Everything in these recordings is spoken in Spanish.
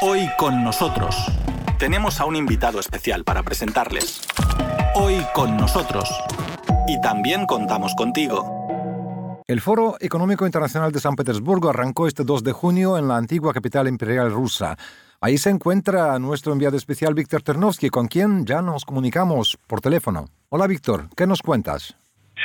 Hoy con nosotros tenemos a un invitado especial para presentarles. Hoy con nosotros. Y también contamos contigo. El Foro Económico Internacional de San Petersburgo arrancó este 2 de junio en la antigua capital imperial rusa. Ahí se encuentra nuestro enviado especial Víctor Ternovsky, con quien ya nos comunicamos por teléfono. Hola Víctor, ¿qué nos cuentas?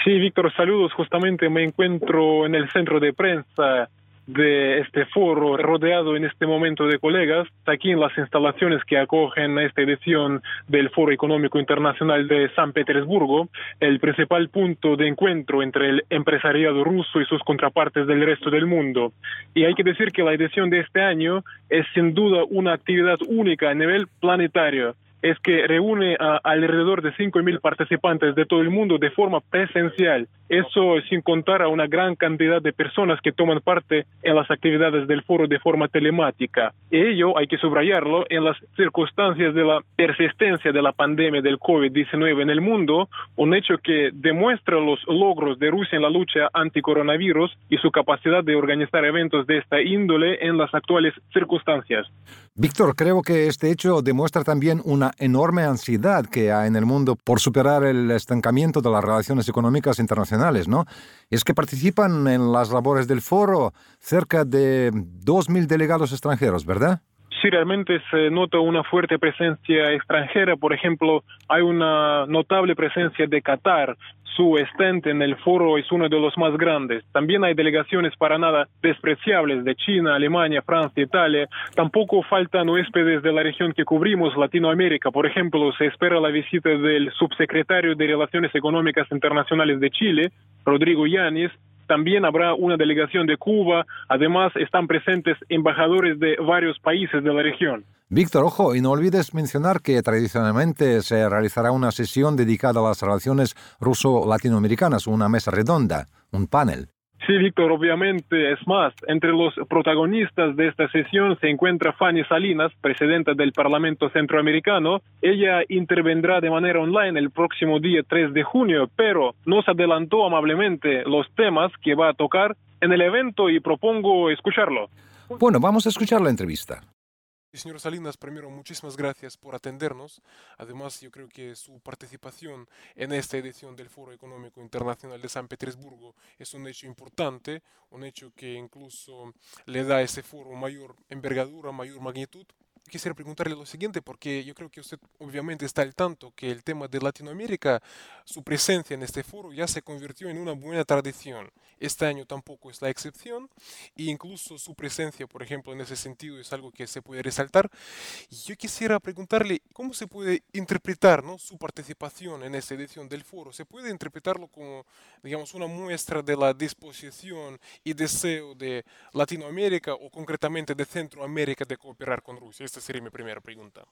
Sí, Víctor, saludos. Justamente me encuentro en el centro de prensa de este foro rodeado en este momento de colegas aquí en las instalaciones que acogen esta edición del Foro Económico Internacional de San Petersburgo, el principal punto de encuentro entre el empresariado ruso y sus contrapartes del resto del mundo. Y hay que decir que la edición de este año es sin duda una actividad única a nivel planetario es que reúne a alrededor de 5.000 participantes de todo el mundo de forma presencial. Eso sin contar a una gran cantidad de personas que toman parte en las actividades del foro de forma telemática. Ello hay que subrayarlo en las circunstancias de la persistencia de la pandemia del COVID-19 en el mundo, un hecho que demuestra los logros de Rusia en la lucha anti-coronavirus y su capacidad de organizar eventos de esta índole en las actuales circunstancias. Víctor, creo que este hecho demuestra también una enorme ansiedad que hay en el mundo por superar el estancamiento de las relaciones económicas internacionales, ¿no? Es que participan en las labores del foro cerca de 2.000 delegados extranjeros, ¿verdad? Sí, realmente se nota una fuerte presencia extranjera. Por ejemplo, hay una notable presencia de Qatar, su estente en el foro es uno de los más grandes. También hay delegaciones para nada despreciables de China, Alemania, Francia, Italia. Tampoco faltan huéspedes de la región que cubrimos, Latinoamérica. Por ejemplo, se espera la visita del subsecretario de Relaciones Económicas Internacionales de Chile, Rodrigo Yáñez, también habrá una delegación de Cuba. Además, están presentes embajadores de varios países de la región. Víctor, ojo, y no olvides mencionar que tradicionalmente se realizará una sesión dedicada a las relaciones ruso-latinoamericanas, una mesa redonda, un panel. Sí, Víctor, obviamente es más. Entre los protagonistas de esta sesión se encuentra Fanny Salinas, presidenta del Parlamento Centroamericano. Ella intervendrá de manera online el próximo día 3 de junio, pero nos adelantó amablemente los temas que va a tocar en el evento y propongo escucharlo. Bueno, vamos a escuchar la entrevista. Señor Salinas, primero, muchísimas gracias por atendernos. Además, yo creo que su participación en esta edición del Foro Económico Internacional de San Petersburgo es un hecho importante, un hecho que incluso le da a ese foro mayor envergadura, mayor magnitud, quisiera preguntarle lo siguiente, porque yo creo que usted obviamente está al tanto que el tema de Latinoamérica, su presencia en este foro ya se convirtió en una buena tradición. Este año tampoco es la excepción, e incluso su presencia, por ejemplo, en ese sentido es algo que se puede resaltar. Yo quisiera preguntarle cómo se puede interpretar ¿no? su participación en esta edición del foro. ¿Se puede interpretarlo como, digamos, una muestra de la disposición y deseo de Latinoamérica o concretamente de Centroamérica de cooperar con Rusia? Esta sería mi primera pregunta.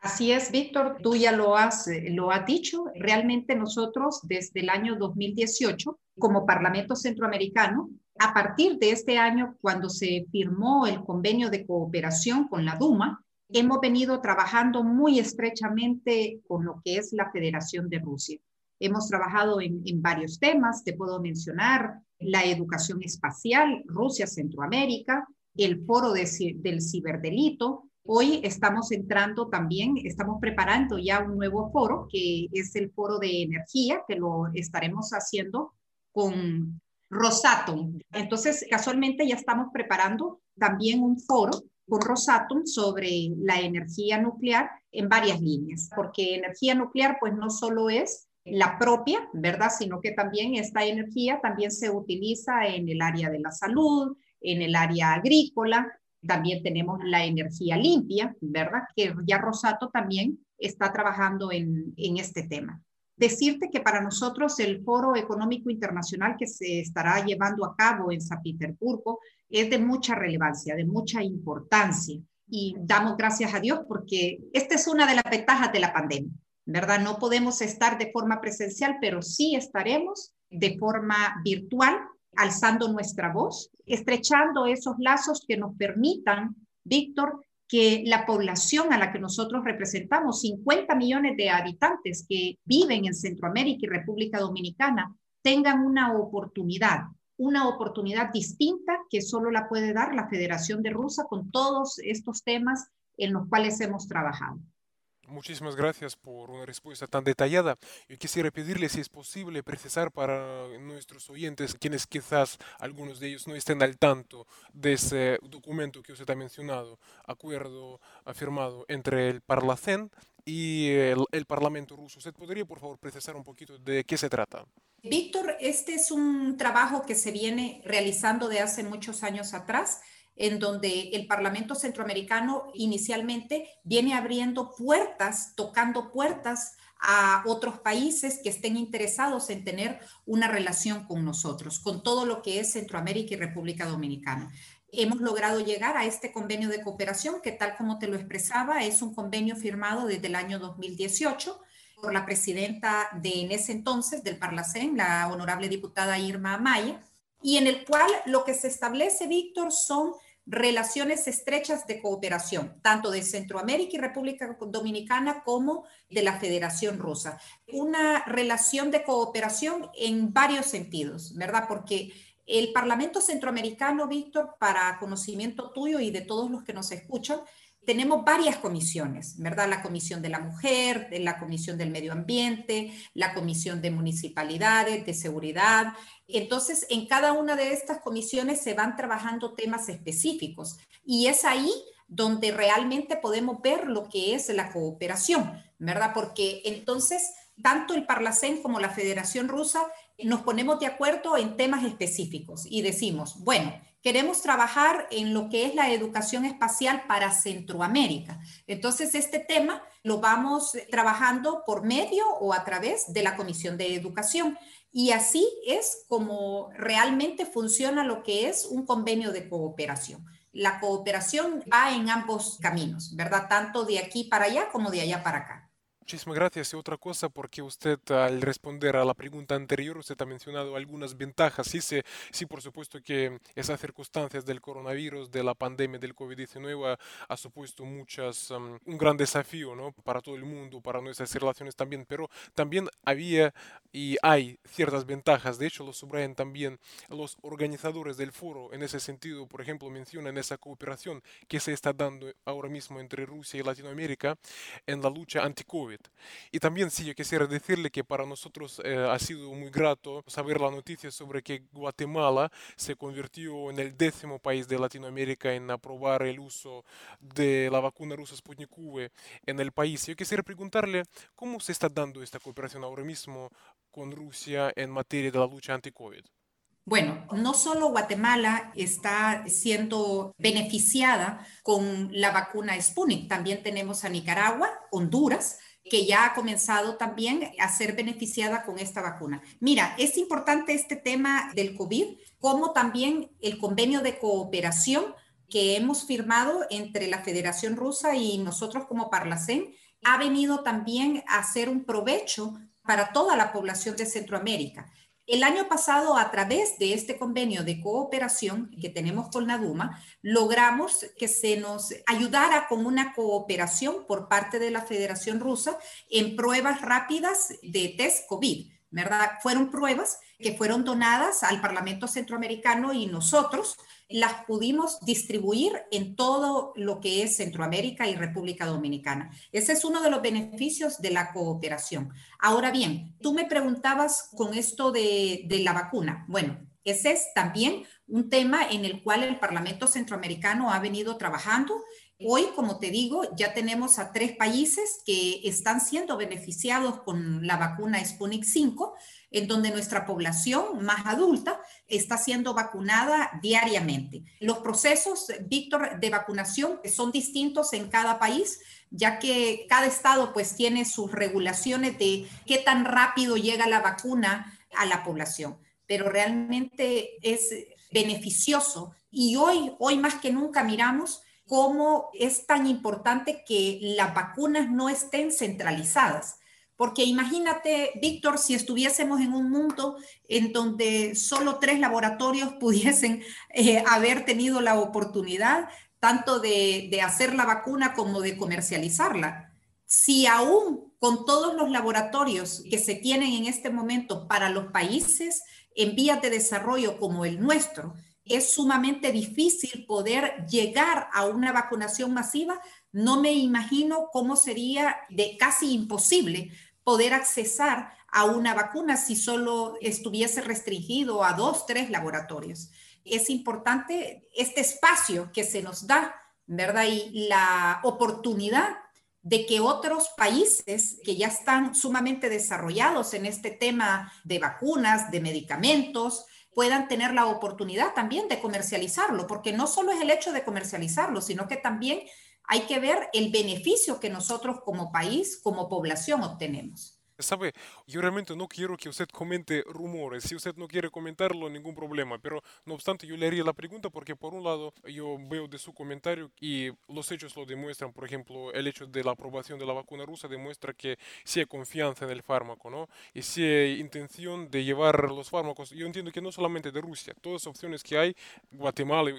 Así es, Víctor, tú ya lo has, lo has dicho. Realmente nosotros desde el año 2018, como Parlamento Centroamericano, a partir de este año, cuando se firmó el convenio de cooperación con la Duma, hemos venido trabajando muy estrechamente con lo que es la Federación de Rusia. Hemos trabajado en, en varios temas, te puedo mencionar la educación espacial, Rusia-Centroamérica, el foro de, del ciberdelito, Hoy estamos entrando también, estamos preparando ya un nuevo foro, que es el foro de energía, que lo estaremos haciendo con Rosatom. Entonces, casualmente ya estamos preparando también un foro con Rosatom sobre la energía nuclear en varias líneas, porque energía nuclear pues no solo es la propia, ¿verdad? Sino que también esta energía también se utiliza en el área de la salud, en el área agrícola, también tenemos la energía limpia, ¿verdad? Que ya Rosato también está trabajando en, en este tema. Decirte que para nosotros el Foro Económico Internacional que se estará llevando a cabo en San Petersburgo es de mucha relevancia, de mucha importancia. Y damos gracias a Dios porque esta es una de las ventajas de la pandemia, ¿verdad? No podemos estar de forma presencial, pero sí estaremos de forma virtual alzando nuestra voz, estrechando esos lazos que nos permitan, Víctor, que la población a la que nosotros representamos, 50 millones de habitantes que viven en Centroamérica y República Dominicana, tengan una oportunidad una oportunidad distinta que solo la puede dar la Federación de Rusia con todos estos temas en los cuales hemos trabajado. Muchísimas gracias por una respuesta tan detallada. Yo quisiera pedirle si es posible precisar para nuestros oyentes, quienes quizás algunos de ellos no estén al tanto de ese documento que usted ha mencionado, acuerdo afirmado entre el Parlacén y el, el Parlamento ruso. ¿Usted podría, por favor, precisar un poquito de qué se trata? Víctor, este es un trabajo que se viene realizando de hace muchos años atrás en donde el Parlamento Centroamericano inicialmente viene abriendo puertas, tocando puertas a otros países que estén interesados en tener una relación con nosotros, con todo lo que es Centroamérica y República Dominicana. Hemos logrado llegar a este convenio de cooperación que tal como te lo expresaba, es un convenio firmado desde el año 2018 por la presidenta de en ese entonces del Parlacén, la honorable diputada Irma Amaya, y en el cual lo que se establece, Víctor, son relaciones estrechas de cooperación, tanto de Centroamérica y República Dominicana como de la Federación Rusa. Una relación de cooperación en varios sentidos, ¿verdad? Porque el Parlamento Centroamericano, Víctor, para conocimiento tuyo y de todos los que nos escuchan, tenemos varias comisiones, ¿verdad? La Comisión de la Mujer, la Comisión del Medio Ambiente, la Comisión de Municipalidades, de Seguridad. Entonces, en cada una de estas comisiones se van trabajando temas específicos y es ahí donde realmente podemos ver lo que es la cooperación, ¿verdad? Porque entonces, tanto el Parlacén como la Federación Rusa nos ponemos de acuerdo en temas específicos y decimos, bueno, queremos trabajar en lo que es la educación espacial para Centroamérica. Entonces, este tema lo vamos trabajando por medio o a través de la Comisión de Educación. Y así es como realmente funciona lo que es un convenio de cooperación. La cooperación va en ambos caminos, ¿verdad? Tanto de aquí para allá como de allá para acá. Muchísimas gracias. Y otra cosa, porque usted al responder a la pregunta anterior, usted ha mencionado algunas ventajas. Sí, sí, sí por supuesto que esas circunstancias del coronavirus, de la pandemia del COVID-19 ha, supuesto muchas, um, un gran desafío ¿no? para todo el mundo, para nuestras relaciones también, pero también había y hay ciertas ventajas. De hecho, lo subrayan también los organizadores del foro. En ese sentido, por ejemplo, mencionan esa cooperación que se está dando ahora mismo entre Rusia y Latinoamérica en la lucha anti-COVID. Y también sí, yo quisiera decirle que para nosotros eh, ha sido muy grato saber la noticia sobre que Guatemala se convirtió en el décimo país de Latinoamérica en aprobar el uso de la vacuna rusa Sputnik V en el país. Yo quisiera preguntarle cómo se está dando esta cooperación ahora mismo con Rusia en materia de la lucha anti-COVID. Bueno, no solo Guatemala está siendo beneficiada con la vacuna Sputnik, también tenemos a Nicaragua, Honduras, que ya ha comenzado también a ser beneficiada con esta vacuna. Mira, es importante este tema del COVID, como también el convenio de cooperación que hemos firmado entre la Federación Rusa y nosotros como Parlacén, ha venido también a ser un provecho para toda la población de Centroamérica. El año pasado, a través de este convenio de cooperación que tenemos con la Duma, logramos que se nos ayudara con una cooperación por parte de la Federación Rusa en pruebas rápidas de test COVID. ¿verdad? Fueron pruebas que fueron donadas al Parlamento Centroamericano y nosotros las pudimos distribuir en todo lo que es Centroamérica y República Dominicana. Ese es uno de los beneficios de la cooperación. Ahora bien, tú me preguntabas con esto de, de la vacuna. Bueno, ese es también un tema en el cual el Parlamento Centroamericano ha venido trabajando Hoy, como te digo, ya tenemos a tres países que están siendo beneficiados con la vacuna Sputnik 5, en donde nuestra población más adulta está siendo vacunada diariamente. Los procesos, Víctor, de vacunación son distintos en cada país, ya que cada estado pues tiene sus regulaciones de qué tan rápido llega la vacuna a la población, pero realmente es beneficioso y hoy, hoy más que nunca miramos cómo es tan importante que las vacunas no estén centralizadas. Porque imagínate, Víctor, si estuviésemos en un mundo en donde solo tres laboratorios pudiesen eh, haber tenido la oportunidad tanto de, de hacer la vacuna como de comercializarla. Si aún con todos los laboratorios que se tienen en este momento para los países en vías de desarrollo como el nuestro, es sumamente difícil poder llegar a una vacunación masiva, no me imagino cómo sería de casi imposible poder accesar a una vacuna si solo estuviese restringido a dos, tres laboratorios. Es importante este espacio que se nos da, ¿verdad? Y la oportunidad de que otros países que ya están sumamente desarrollados en este tema de vacunas, de medicamentos, puedan tener la oportunidad también de comercializarlo, porque no solo es el hecho de comercializarlo, sino que también hay que ver el beneficio que nosotros como país, como población obtenemos. Sabe, yo realmente no quiero que usted comente rumores. Si usted no quiere comentarlo, ningún problema. Pero no obstante, yo le haría la pregunta porque por un lado yo veo de su comentario y los hechos lo demuestran. Por ejemplo, el hecho de la aprobación de la vacuna rusa demuestra que sí hay confianza en el fármaco, ¿no? Y sí hay intención de llevar los fármacos. Yo entiendo que no solamente de Rusia, todas las opciones que hay, Guatemala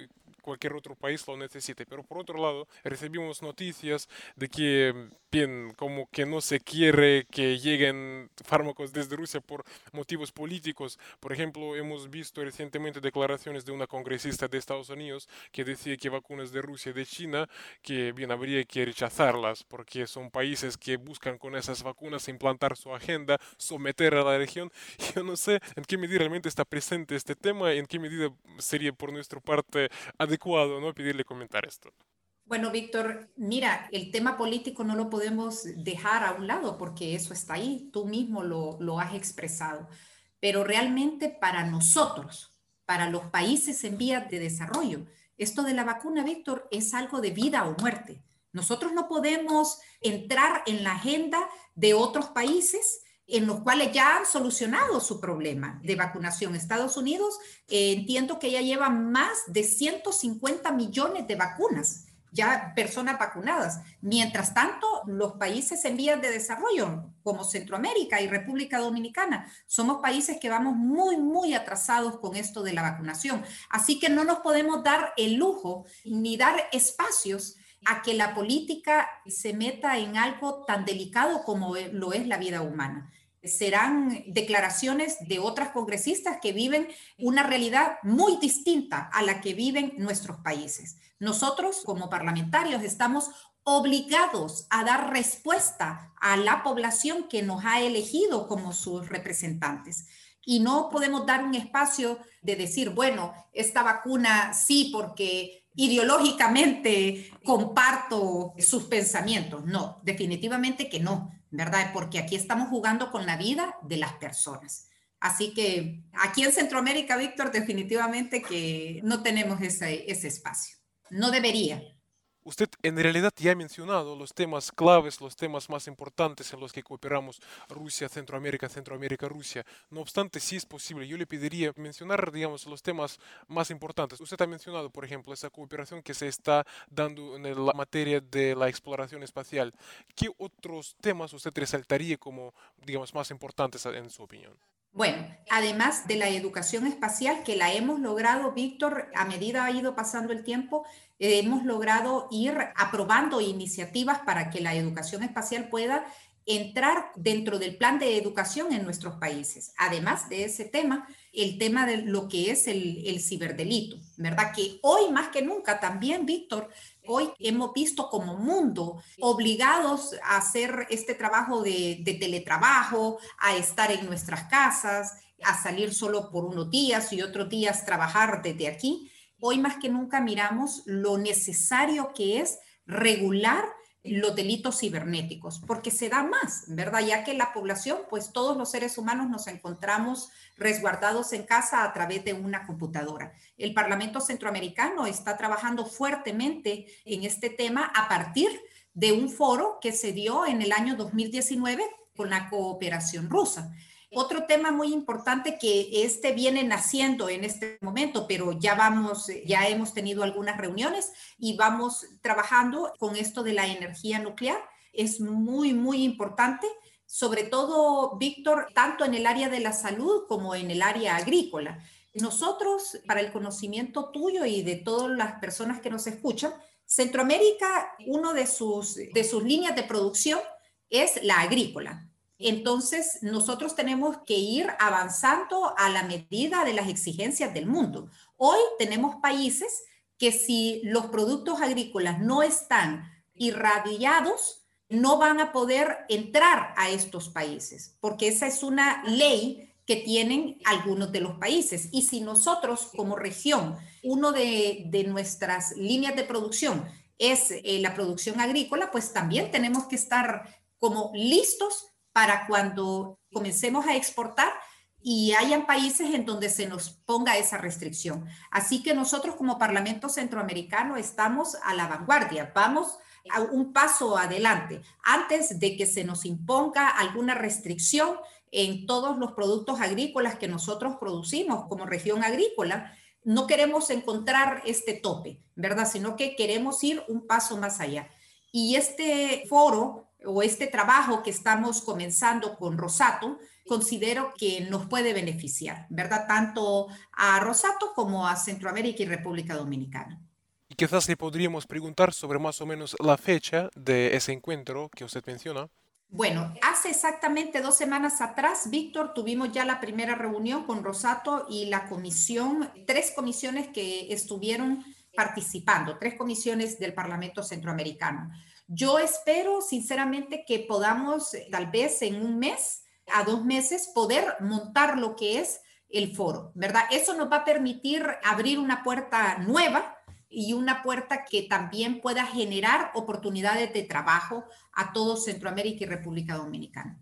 cualquier otro país lo necesite. Pero por otro lado, recibimos noticias de que, bien, como que no se quiere que lleguen fármacos desde Rusia por motivos políticos. Por ejemplo, hemos visto recientemente declaraciones de una congresista de Estados Unidos que decía que vacunas de Rusia y de China, que bien habría que rechazarlas porque son países que buscan con esas vacunas implantar su agenda, someter a la región. Yo no sé en qué medida realmente está presente este tema, en qué medida sería por nuestra parte adecuado ¿no? Pedirle comentar esto. Bueno, Víctor, mira, el tema político no lo podemos dejar a un lado porque eso está ahí, tú mismo lo, lo has expresado. Pero realmente para nosotros, para los países en vías de desarrollo, esto de la vacuna, Víctor, es algo de vida o muerte. Nosotros no podemos entrar en la agenda de otros países en los cuales ya han solucionado su problema de vacunación. Estados Unidos, eh, entiendo que ya lleva más de 150 millones de vacunas, ya personas vacunadas. Mientras tanto, los países en vías de desarrollo, como Centroamérica y República Dominicana, somos países que vamos muy, muy atrasados con esto de la vacunación. Así que no nos podemos dar el lujo ni dar espacios a que la política se meta en algo tan delicado como lo es la vida humana serán declaraciones de otras congresistas que viven una realidad muy distinta a la que viven nuestros países. Nosotros como parlamentarios estamos obligados a dar respuesta a la población que nos ha elegido como sus representantes. Y no podemos dar un espacio de decir, bueno, esta vacuna sí porque ideológicamente comparto sus pensamientos. No, definitivamente que no ¿verdad? Porque aquí estamos jugando con la vida de las personas. Así que aquí en Centroamérica, Víctor, definitivamente que no tenemos ese, ese espacio. No debería. Usted en realidad ya ha mencionado los temas claves, los temas más importantes en los que cooperamos Rusia, Centroamérica, Centroamérica, Rusia. No obstante, si es posible, yo le pediría mencionar, digamos, los temas más importantes. Usted ha mencionado, por ejemplo, esa cooperación que se está dando en la materia de la exploración espacial. ¿Qué otros temas usted resaltaría como, digamos, más importantes en su opinión? Bueno, además de la educación espacial que la hemos logrado, Víctor, a medida ha ido pasando el tiempo, hemos logrado ir aprobando iniciativas para que la educación espacial pueda entrar dentro del plan de educación en nuestros países. Además de ese tema, el tema de lo que es el, el ciberdelito, ¿verdad? Que hoy más que nunca también, Víctor, hoy hemos visto como mundo obligados a hacer este trabajo de, teletrabajo, a estar en nuestras casas, a salir solo por unos días y otros días trabajar desde aquí. Hoy más que nunca miramos lo necesario que es regular los delitos cibernéticos, porque se da más, ¿verdad? Ya que la población, pues todos los seres humanos nos encontramos resguardados en casa a través de una computadora. El Parlamento Centroamericano está trabajando fuertemente en este tema a partir de un foro que se dio en el año 2019 con la cooperación rusa. Otro tema muy importante que este viene naciendo en este momento, pero ya vamos, ya hemos tenido algunas reuniones y vamos trabajando con esto de la energía nuclear. Es muy, muy importante, sobre todo, Víctor, tanto en el área de la salud como en el área agrícola. Nosotros, para el conocimiento tuyo y de todas las personas que nos escuchan, Centroamérica, uno de sus, de sus líneas de producción es la agrícola Entonces, nosotros tenemos que ir avanzando a la medida de las exigencias del mundo. Hoy tenemos países que si los productos agrícolas no están irradiados, no van a poder entrar a estos países, porque esa es una ley que tienen algunos de los países. Y si nosotros como región, uno de, nuestras líneas de producción es eh, la producción agrícola, pues también tenemos que estar como listos para cuando comencemos a exportar y hayan países en donde se nos ponga esa restricción. Así que nosotros como Parlamento Centroamericano estamos a la vanguardia, vamos a un paso adelante antes de que se nos imponga alguna restricción en todos los productos agrícolas que nosotros producimos como región agrícola. No queremos encontrar este tope, ¿verdad? Sino que queremos ir un paso más allá. Y este foro o este trabajo que estamos comenzando con Rosato, considero que nos puede beneficiar, ¿verdad? Tanto a Rosato como a Centroamérica y República Dominicana. Y quizás le podríamos preguntar sobre más o menos la fecha de ese encuentro que usted menciona. Bueno, hace exactamente dos semanas atrás, Víctor, tuvimos ya la primera reunión con Rosato y la comisión, tres comisiones que estuvieron participando, tres comisiones del Parlamento Centroamericano. Yo espero sinceramente que podamos, tal vez en un mes, a dos meses poder montar lo que es el foro, ¿verdad? Eso nos va a permitir abrir una puerta nueva y una puerta que también pueda generar oportunidades de trabajo a todo Centroamérica y República Dominicana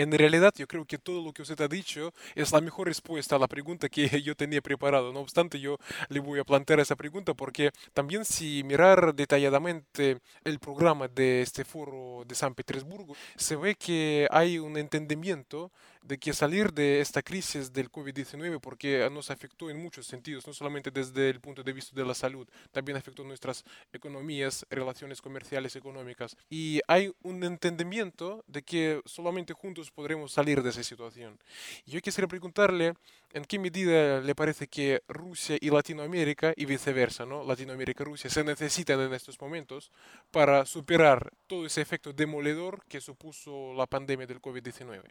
en realidad yo creo que todo lo que usted ha dicho es la mejor respuesta a la pregunta que yo tenía preparado. No obstante, yo le voy a plantear esa pregunta porque también si mirar detalladamente el programa de este foro de San Petersburgo, se ve que hay un entendimiento de que salir de esta crisis del COVID-19, porque nos afectó en muchos sentidos, no solamente desde el punto de vista de la salud, también afectó nuestras economías, relaciones comerciales, económicas. Y hay un entendimiento de que solamente juntos podremos salir de esa situación. yo quisiera preguntarle, ¿en qué medida le parece que Rusia y Latinoamérica, y viceversa, ¿no? Latinoamérica y Rusia, se necesitan en estos momentos para superar todo ese efecto demoledor que supuso la pandemia del COVID-19?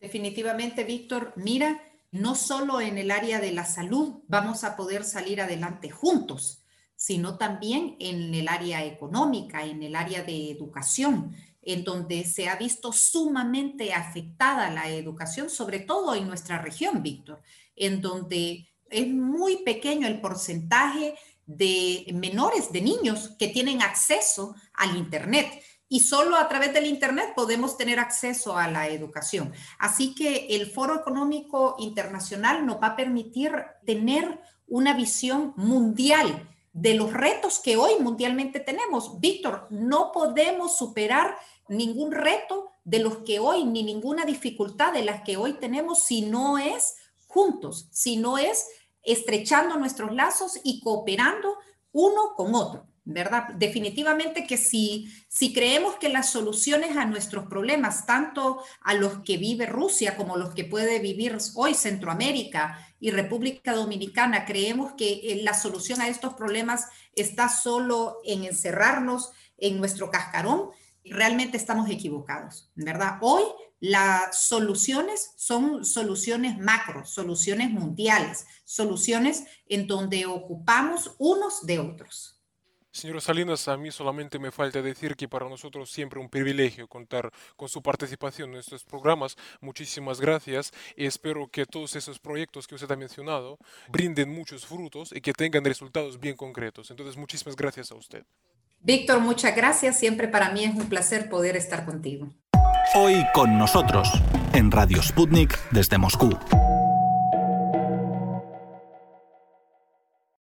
Definitivamente, Víctor, mira, no solo en el área de la salud vamos a poder salir adelante juntos, sino también en el área económica, en el área de educación, en donde se ha visto sumamente afectada la educación, sobre todo en nuestra región, Víctor, en donde es muy pequeño el porcentaje de menores, de niños que tienen acceso al Internet y solo a través del Internet podemos tener acceso a la educación. Así que el Foro Económico Internacional nos va a permitir tener una visión mundial de los retos que hoy mundialmente tenemos. Víctor, no podemos superar ningún reto de los que hoy, ni ninguna dificultad de las que hoy tenemos si no es juntos, si no es estrechando nuestros lazos y cooperando uno con otro. ¿Verdad? Definitivamente que si, si creemos que las soluciones a nuestros problemas, tanto a los que vive Rusia como los que puede vivir hoy Centroamérica y República Dominicana, creemos que eh, la solución a estos problemas está solo en encerrarnos en nuestro cascarón, realmente estamos equivocados, ¿verdad? Hoy las soluciones son soluciones macro, soluciones mundiales, soluciones en donde ocupamos unos de otros. Señor Salinas, a mí solamente me falta decir que para nosotros siempre un privilegio contar con su participación en estos programas. Muchísimas gracias y espero que todos esos proyectos que usted ha mencionado brinden muchos frutos y que tengan resultados bien concretos. Entonces, muchísimas gracias a usted. Víctor, muchas gracias. Siempre para mí es un placer poder estar contigo. Hoy con nosotros, en Radio Sputnik desde Moscú.